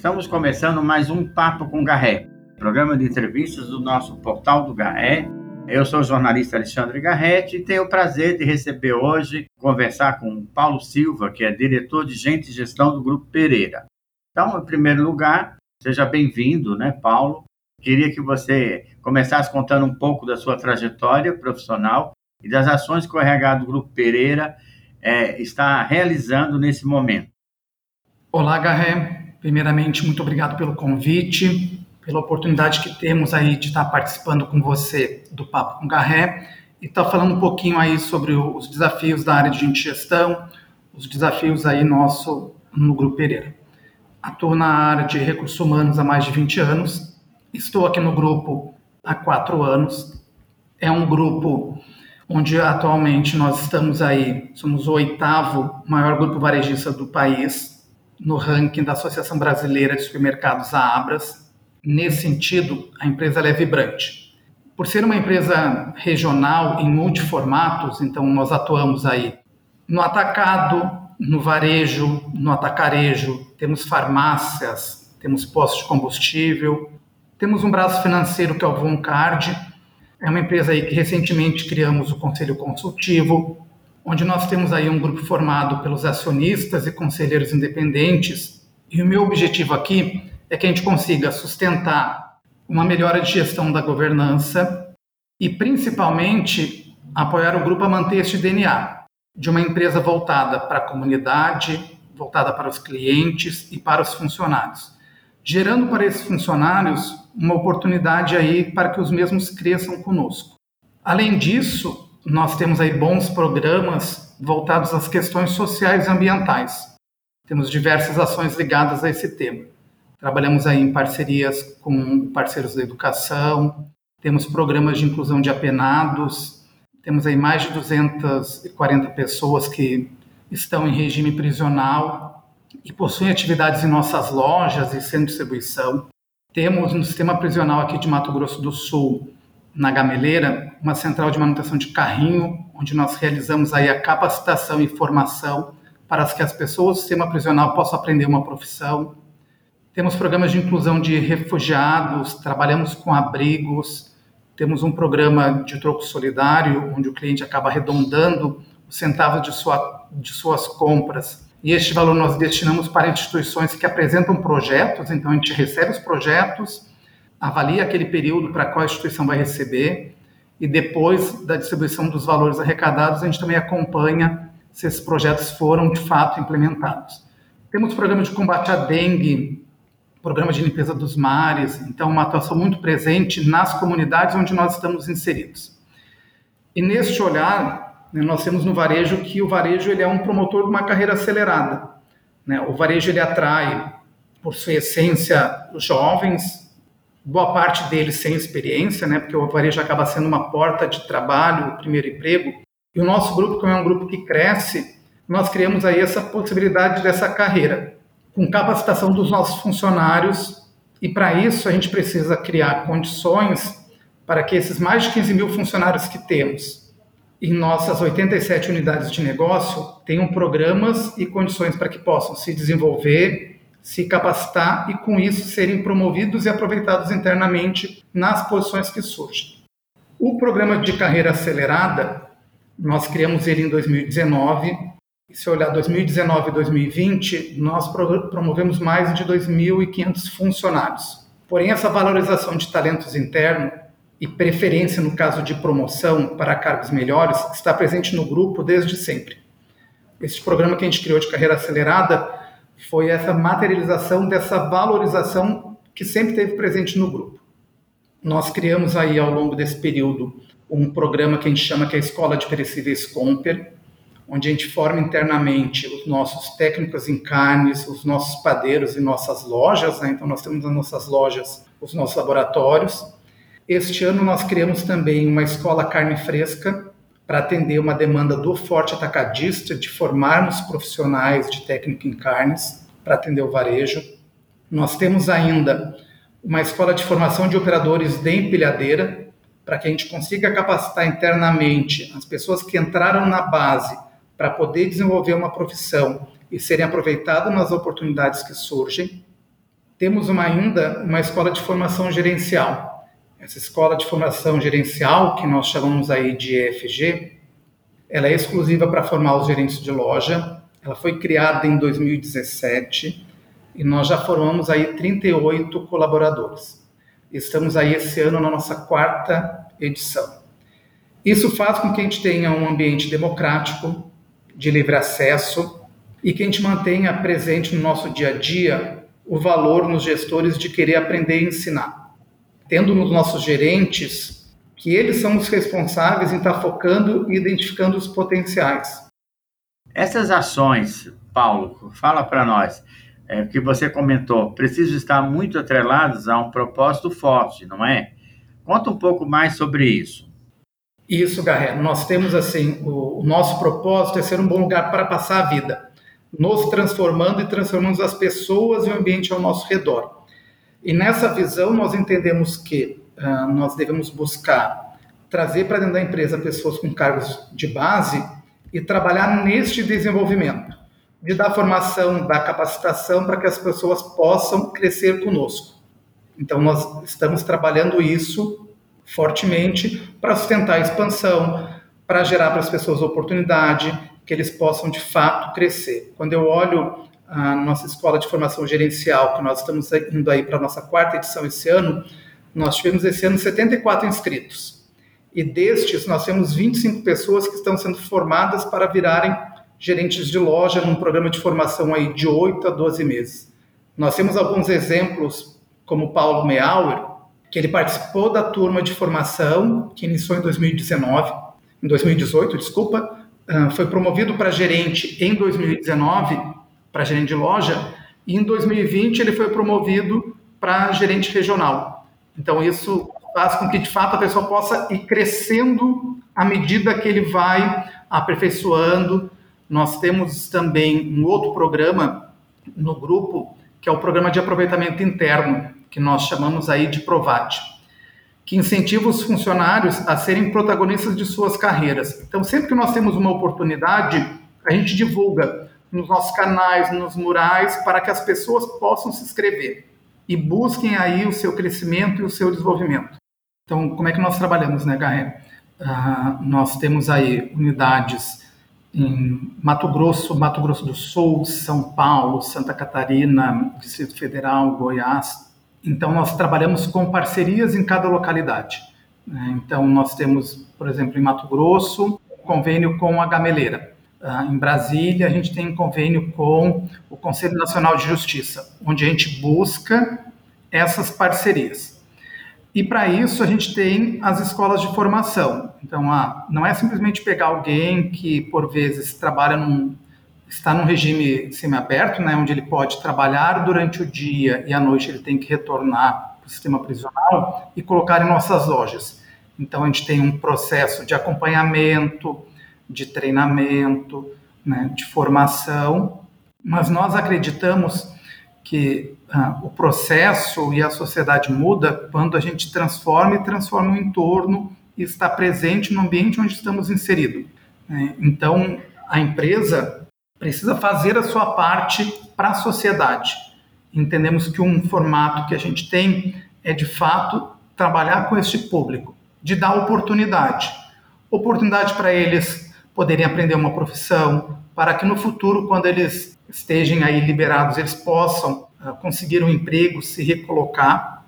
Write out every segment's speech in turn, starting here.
Estamos começando mais um Papo com Garré, programa de entrevistas do nosso portal do Garré. Eu sou o jornalista Alexandre Garretti e tenho o prazer de receber hoje, conversar com Paulo Silva, que é diretor de Gente e Gestão do Grupo Pereira. Então, em primeiro lugar, seja bem-vindo, né, Paulo? Queria que você começasse contando um pouco da sua trajetória profissional e das ações que o RH do Grupo Pereira é, está realizando nesse momento. Olá, Garré. Primeiramente, muito obrigado pelo convite, pela oportunidade que temos aí de estar participando com você do Papo com Garré e estar falando um pouquinho aí sobre os desafios da área de gestão, os desafios aí nosso no Grupo Pereira. Atuo na área de recursos humanos há mais de 20 anos, estou aqui no grupo há quatro anos. É um grupo onde atualmente nós estamos aí, somos o oitavo maior grupo varejista do país, no ranking da Associação Brasileira de Supermercados, a Abras. Nesse sentido, a empresa é vibrante. Por ser uma empresa regional em multiformatos, então nós atuamos aí no atacado, no varejo, no atacarejo, temos farmácias, temos postos de combustível, temos um braço financeiro que é o Voncard, é uma empresa aí que recentemente criamos o Conselho Consultivo, onde nós temos aí um grupo formado pelos acionistas e conselheiros independentes. E o meu objetivo aqui é que a gente consiga sustentar uma melhora de gestão da governança e, principalmente, apoiar o grupo a manter este DNA de uma empresa voltada para a comunidade, voltada para os clientes e para os funcionários, gerando para esses funcionários uma oportunidade aí para que os mesmos cresçam conosco. Além disso, nós temos aí bons programas voltados às questões sociais e ambientais. Temos diversas ações ligadas a esse tema. Trabalhamos aí em parcerias com parceiros da educação, temos programas de inclusão de apenados, temos aí mais de 240 pessoas que estão em regime prisional e possuem atividades em nossas lojas e centro de distribuição. Temos no sistema prisional aqui de Mato Grosso do Sul na Gameleira, uma central de manutenção de carrinho, onde nós realizamos aí a capacitação e formação para que as pessoas do sistema prisional possam aprender uma profissão. Temos programas de inclusão de refugiados, trabalhamos com abrigos, temos um programa de troco solidário, onde o cliente acaba arredondando os centavos de, sua, de suas compras. E este valor nós destinamos para instituições que apresentam projetos, então a gente recebe os projetos, avalia aquele período para qual a instituição vai receber e depois da distribuição dos valores arrecadados, a gente também acompanha se esses projetos foram de fato implementados. Temos programa de combate à dengue, programa de limpeza dos mares, então uma atuação muito presente nas comunidades onde nós estamos inseridos. E neste olhar, né, nós temos no varejo que o varejo ele é um promotor de uma carreira acelerada. Né? O varejo ele atrai, por sua essência, os jovens, boa parte deles sem experiência, né, porque o varejo acaba sendo uma porta de trabalho, o primeiro emprego. E o nosso grupo, como é um grupo que cresce, nós criamos aí essa possibilidade dessa carreira, com capacitação dos nossos funcionários, e para isso a gente precisa criar condições para que esses mais de 15 mil funcionários que temos em nossas 87 unidades de negócio tenham programas e condições para que possam se desenvolver se capacitar e, com isso, serem promovidos e aproveitados internamente nas posições que surgem. O programa de carreira acelerada, nós criamos ele em 2019. E se olhar 2019 e 2020, nós promovemos mais de 2.500 funcionários. Porém, essa valorização de talentos internos e preferência no caso de promoção para cargos melhores está presente no grupo desde sempre. Esse programa que a gente criou de carreira acelerada foi essa materialização dessa valorização que sempre teve presente no grupo. Nós criamos aí ao longo desse período um programa que a gente chama que é a Escola de Perecíveis Comper, onde a gente forma internamente os nossos técnicos em carnes, os nossos padeiros e nossas lojas, né? então nós temos nas nossas lojas os nossos laboratórios. Este ano nós criamos também uma escola carne fresca, para atender uma demanda do forte atacadista de formarmos profissionais de técnica em carnes para atender o varejo. Nós temos ainda uma escola de formação de operadores de empilhadeira para que a gente consiga capacitar internamente as pessoas que entraram na base para poder desenvolver uma profissão e serem aproveitadas nas oportunidades que surgem. temos uma, ainda uma escola de formação gerencial. Essa escola de formação gerencial, que nós chamamos aí de EFG, ela é exclusiva para formar os gerentes de loja. Ela foi criada em 2017 e nós já formamos aí 38 colaboradores. Estamos aí esse ano na nossa quarta edição. Isso faz com que a gente tenha um ambiente democrático, de livre acesso e que a gente mantenha presente no nosso dia a dia o valor nos gestores de querer aprender e ensinar. Tendo nos nossos gerentes que eles são os responsáveis em estar focando e identificando os potenciais. Essas ações, Paulo, fala para nós, é, que você comentou, precisam estar muito atreladas a um propósito forte, não é? Conta um pouco mais sobre isso. Isso, Garré. Nós temos assim, o, o, nosso propósito é ser um bom lugar para passar a vida, nos transformando e transformando as pessoas e o ambiente ao nosso redor. E nessa visão nós entendemos que uh, nós devemos buscar trazer para dentro da empresa pessoas com cargos de base e trabalhar neste desenvolvimento de dar formação, dar capacitação para que as pessoas possam crescer conosco. Então, nós estamos trabalhando isso fortemente para sustentar a expansão, para gerar para as pessoas oportunidade, que eles possam de fato crescer. Quando eu olho a nossa escola de formação gerencial, que nós estamos indo aí para a nossa quarta edição esse ano, nós tivemos esse ano 74 inscritos. E destes, nós temos 25 pessoas que estão sendo formadas para virarem gerentes de loja num programa de formação aí de 8 a 12 meses. Nós temos alguns exemplos, como Paulo Meauer, que ele participou da turma de formação que iniciou em 2019, em 2018, desculpa, ah, foi promovido para gerente em 2019, para gerente de loja, e em 2020 ele foi promovido para gerente regional. Então isso faz com que de fato a pessoa possa ir crescendo à medida que ele vai aperfeiçoando nós temos também um outro programa no grupo, que é o programa de aproveitamento interno, que nós chamamos aí de Provate, que incentiva os funcionários a serem protagonistas de suas carreiras. Então, sempre que nós temos uma oportunidade, a gente divulga nos nossos canais, nos murais, para que as pessoas possam se inscrever e busquem aí o seu crescimento e o seu desenvolvimento. Então, como é que nós trabalhamos, né, Garré? Uh, nós temos aí unidades em Mato Grosso, Mato Grosso do Sul, São Paulo, Santa Catarina, Distrito Federal, Goiás. Então, nós trabalhamos com parcerias em cada localidade. Né? Então, nós temos, por exemplo, em Mato Grosso, convênio com a Gameleira. Ah, em Brasília, a gente tem convênio com o Conselho Nacional de Justiça, onde a gente busca essas parcerias. E para isso a gente tem as escolas de formação. Então, ah, não é simplesmente pegar alguém que por vezes trabalha num está num regime semiaberto, né, onde ele pode trabalhar durante o dia e à noite ele tem que retornar para o sistema prisional e colocar em nossas lojas. Então a gente tem um processo de acompanhamento, de treinamento, né, de formação, mas nós acreditamos que ah, o processo e a sociedade muda quando a gente transforma e transforma o entorno e está presente no ambiente onde estamos inseridos. Né? Então, a empresa precisa fazer a sua parte para a sociedade. Entendemos que um formato que a gente tem é, de fato, trabalhar com este público, de dar oportunidade. Oportunidade para eles poderem aprender uma profissão, para que no futuro, quando eles estejam aí liberados, eles possam uh, conseguir um emprego, se recolocar.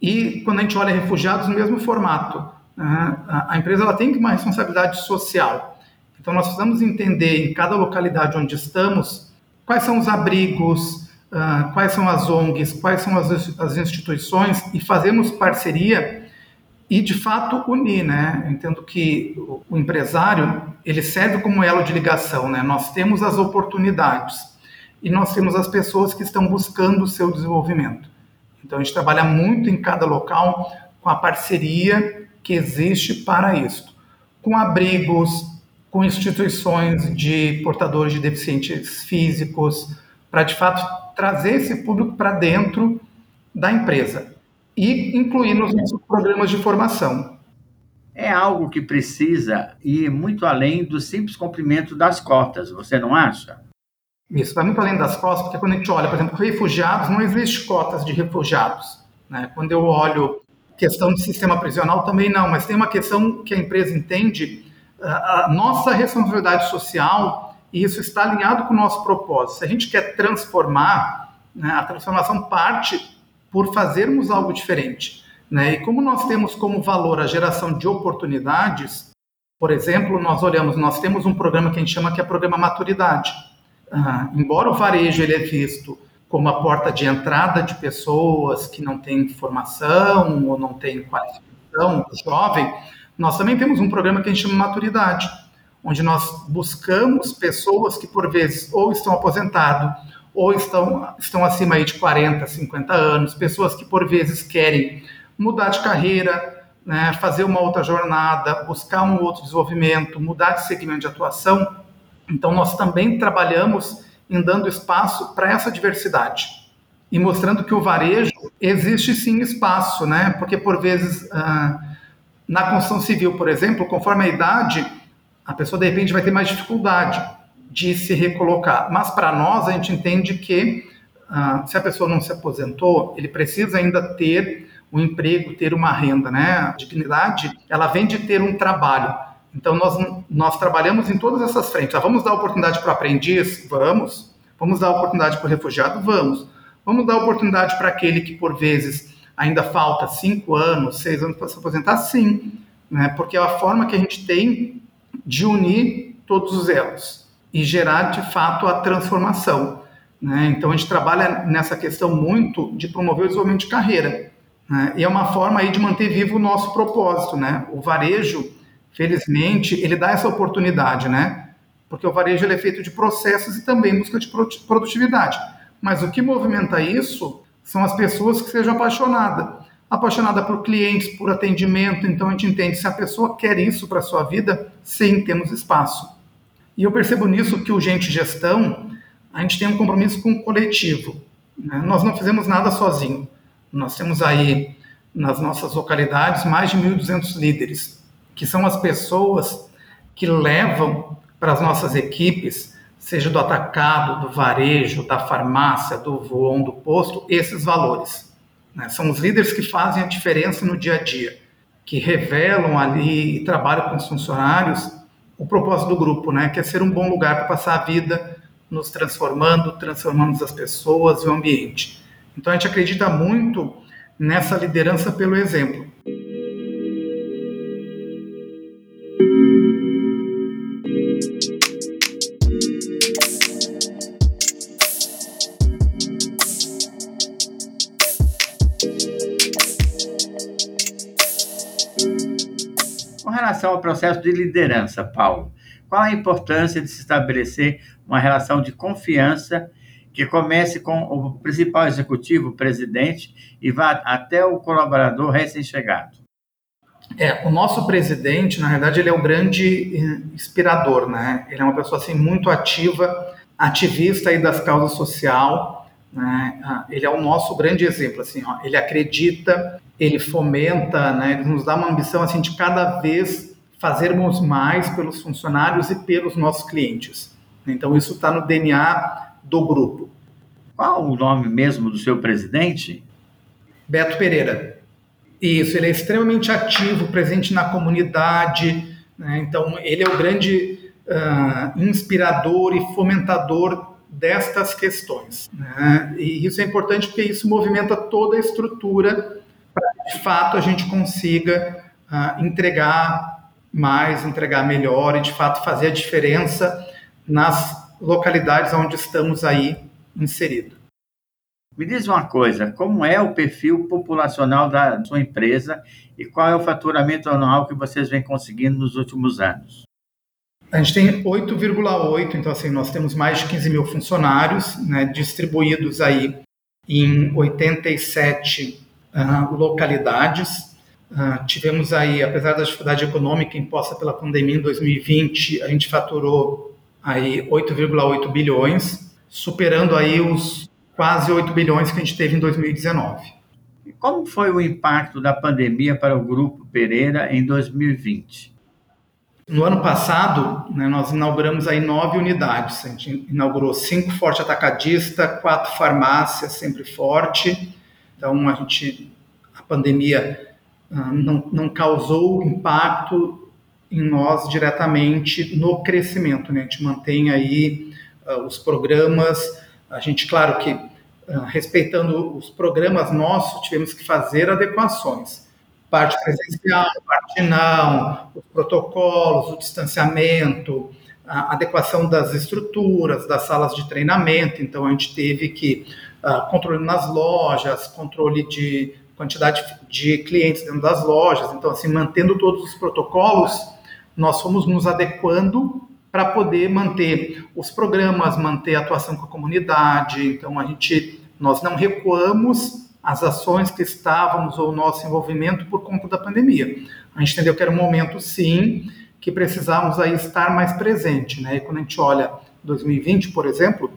E quando a gente olha refugiados, no mesmo formato. Uh, a empresa ela tem uma responsabilidade social. Então, nós precisamos entender em cada localidade onde estamos quais são os abrigos, uh, quais são as ONGs, quais são as instituições e fazermos parceria e de fato unir, né? Eu entendo que o empresário ele serve como elo de ligação, né? Nós temos as oportunidades e nós temos as pessoas que estão buscando o seu desenvolvimento. Então a gente trabalha muito em cada local com a parceria que existe para isso, com abrigos, com instituições de portadores de deficientes físicos, para de fato trazer esse público para dentro da empresa e incluir nos nossos programas de formação. É algo que precisa ir muito além do simples cumprimento das cotas, você não acha? Isso vai muito além das costas, porque quando a gente olha, por exemplo, refugiados, não existe cotas de refugiados. Né? Quando eu olho questão de sistema prisional, também não, mas tem uma questão que a empresa entende, a nossa responsabilidade social, e isso está alinhado com o nosso propósito. Se a gente quer transformar, né, a transformação parte por fazermos algo diferente. Né? E como nós temos como valor a geração de oportunidades, por exemplo, nós olhamos, nós temos um programa que a gente chama que é programa maturidade. Embora o varejo ele é visto como a porta de entrada de pessoas que não têm formação ou não têm qualificação, jovem, nós também temos um programa que a gente chama maturidade, onde nós buscamos pessoas que por vezes ou estão aposentados ou estão, estão acima aí de 40, 50 anos, pessoas que por vezes querem mudar de carreira, né, fazer uma outra jornada, buscar um outro desenvolvimento, mudar de segmento de atuação. Então, nós também trabalhamos em dando espaço para essa diversidade e mostrando que o varejo existe sim espaço, né? Porque por vezes ah, na construção civil, por exemplo, conforme a idade, a pessoa de repente vai ter mais dificuldade de se recolocar. Mas para nós a gente entende que ah, se a pessoa não se aposentou, ele precisa ainda ter um emprego, ter uma renda, né? A dignidade, ela vem de ter um trabalho. Então, nós, nós trabalhamos em todas essas frentes. Ah, vamos dar oportunidade para aprendiz? Vamos. Vamos dar oportunidade para o refugiado? Vamos. Vamos dar oportunidade para aquele que, por vezes, ainda falta cinco anos, seis anos para se aposentar? Sim. Né? Porque é a forma que a gente tem de unir todos os elos e gerar, de fato, a transformação. Né? Então, a gente trabalha nessa questão muito de promover o desenvolvimento de carreira. Né? E é uma forma aí de manter vivo o nosso propósito. Né? O varejo, felizmente, ele dá essa oportunidade, né? Porque o varejo é feito de processos e também busca de produtividade. Mas o que movimenta isso são as pessoas que sejam apaixonadas. Apaixonada por clientes, por atendimento, então a gente entende se a pessoa quer isso para a sua vida, sim, temos espaço. E eu percebo nisso que o Gente Gestão, a gente tem um compromisso com o coletivo. Né? Nós não fizemos nada sozinho. Nós temos aí nas nossas localidades mais de 1.200 líderes, que são as pessoas que levam para as nossas equipes, seja do atacado, do varejo, da farmácia, do voão, do posto, esses valores. Né? São os líderes que fazem a diferença no dia a dia, que revelam ali e trabalham com os funcionários o propósito do grupo, né? que é ser um bom lugar para passar a vida, nos transformando, transformando as pessoas e o ambiente. Então a gente acredita muito nessa liderança pelo exemplo. Processo de liderança, Paulo, qual a importância de se estabelecer uma relação de confiança que comece com o principal executivo, o presidente, e vá até o colaborador recém-chegado. É, o nosso presidente, na verdade, ele é um grande inspirador, né? Ele é uma pessoa assim muito ativa, ativista aí das causas social, né? Ah, ele é o nosso grande exemplo, assim, ó. Ele acredita, ele fomenta, né? Ele nos dá uma ambição assim de cada vez fazermos mais pelos funcionários e pelos nossos clientes. Então isso está no DNA do grupo. Qual o nome mesmo do seu presidente? Beto Pereira. Isso, ele é extremamente ativo, presente na comunidade. Né? Então, ele é o grande uh, inspirador e fomentador destas questões. Né? E isso é importante porque isso movimenta toda a estrutura para que, de fato, a gente consiga uh, entregar mais, entregar melhor e, de fato, fazer a diferença nas localidades onde estamos aí inseridos. Me diz uma coisa, como é o perfil populacional da sua empresa e qual é o faturamento anual que vocês vêm conseguindo nos últimos anos? A gente tem 8,8, então assim, nós temos mais de 15 mil funcionários né, distribuídos aí em 87 uh, ah, localidades. Uh, tivemos aí, apesar da dificuldade econômica imposta pela pandemia em 2020, a gente faturou aí 8,8 bilhões, superando aí os quase 8 bilhões que a gente teve em 2019. Como foi o impacto da pandemia para o Grupo Pereira em 2020? No ano passado, né, nós inauguramos aí nove unidades. A gente inaugurou cinco forte atacadista, quatro farmácias, sempre forte. Então, a gente, a pandemia ah, não, não causou impacto em nós diretamente no crescimento. Né? A gente mantém aí uh, os programas. A gente, claro que, uh, respeitando os programas nossos, tivemos que fazer adequações parte presencial, parte não, os protocolos, o distanciamento, a adequação das estruturas, das salas de treinamento. Então, a gente teve que uh, controle nas lojas, controle de quantidade de clientes dentro das lojas. Então, assim, mantendo todos os protocolos, nós fomos nos adequando para poder manter os programas, manter a atuação com a comunidade. Então, a gente, nós não recuamos as ações que estávamos ou o nosso envolvimento por conta da pandemia. A gente entendeu que era um momento, sim, que precisávamos aí estar mais presente, né? E quando a gente olha 2020, por exemplo,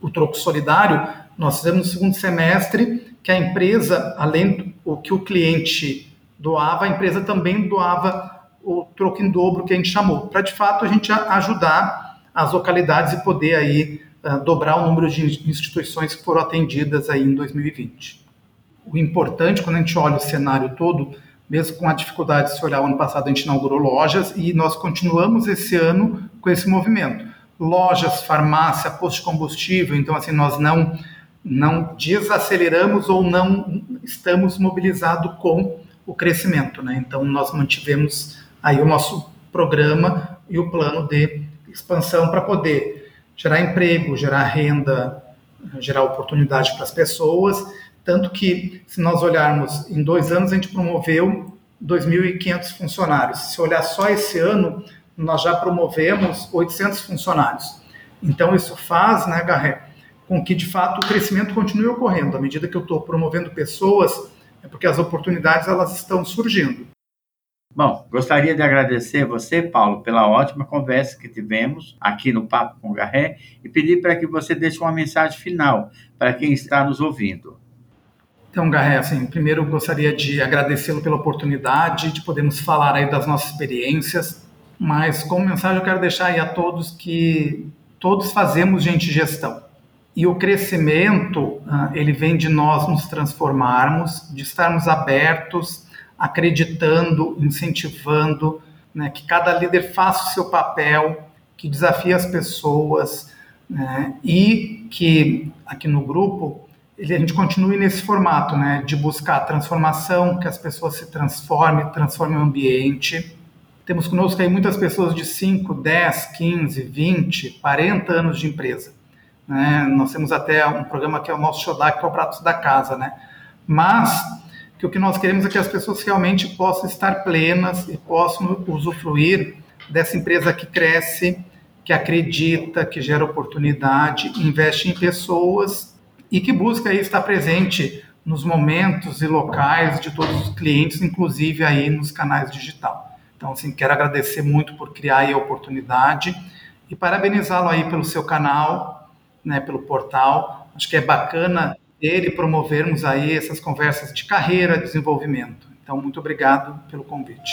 o troco solidário, nós fizemos no segundo semestre que a empresa, além do que o cliente doava, a empresa também doava o troco em dobro que a gente chamou, para de fato a gente ajudar as localidades e poder aí uh, dobrar o número de instituições que foram atendidas aí em 2020 o importante quando a gente olha o cenário todo, mesmo com a dificuldade de se olhar, o ano passado a gente inaugurou lojas e nós continuamos esse ano com esse movimento. Lojas, farmácia, posto de combustível, então assim, nós não, não desaceleramos ou não estamos mobilizados com o crescimento, né? Então nós mantivemos aí o nosso programa e o plano de expansão para poder gerar emprego, gerar renda, gerar oportunidade para as pessoas tanto que, se nós olharmos, em dois anos a gente promoveu 2.500 funcionários. Se olhar só esse ano, nós já promovemos 800 funcionários. Então, isso faz, né, Garré, com que, de fato, o crescimento continue ocorrendo. À medida que eu estou promovendo pessoas, é porque as oportunidades elas estão surgindo. Bom, gostaria de agradecer você, Paulo, pela ótima conversa que tivemos aqui no Papo com Garré e pedir para que você deixe uma mensagem final para quem está nos ouvindo. Então, Garré, assim, primeiro gostaria de agradecê-lo pela oportunidade de podermos falar aí das nossas experiências, mas como mensagem eu quero deixar aí a todos que todos fazemos gente gestão. E o crescimento, ah, ele vem de nós nos transformarmos, de estarmos abertos, acreditando, incentivando, né, que cada líder faça o seu papel, que desafie as pessoas, né, e que aqui no grupo a gente continue nesse formato, né, de buscar transformação, que as pessoas se transformem, transformem o ambiente. Temos conosco aí muitas pessoas de 5, 10, 15, 20, 40 anos de empresa. Né? Nós temos até um programa que é o nosso Shodak, que é o Pratos da Casa, né? Mas que o que nós queremos é que as pessoas realmente possam estar plenas e possam usufruir dessa empresa que cresce, que acredita, que gera oportunidade, investe em pessoas e que busca aí estar presente nos momentos e locais de todos os clientes, inclusive aí nos canais digital. Então, assim, quero agradecer muito por criar a oportunidade e parabenizá-lo aí pelo seu canal, né, pelo portal. Acho que é bacana ele promovermos aí essas conversas de carreira, desenvolvimento. Então, muito obrigado pelo convite.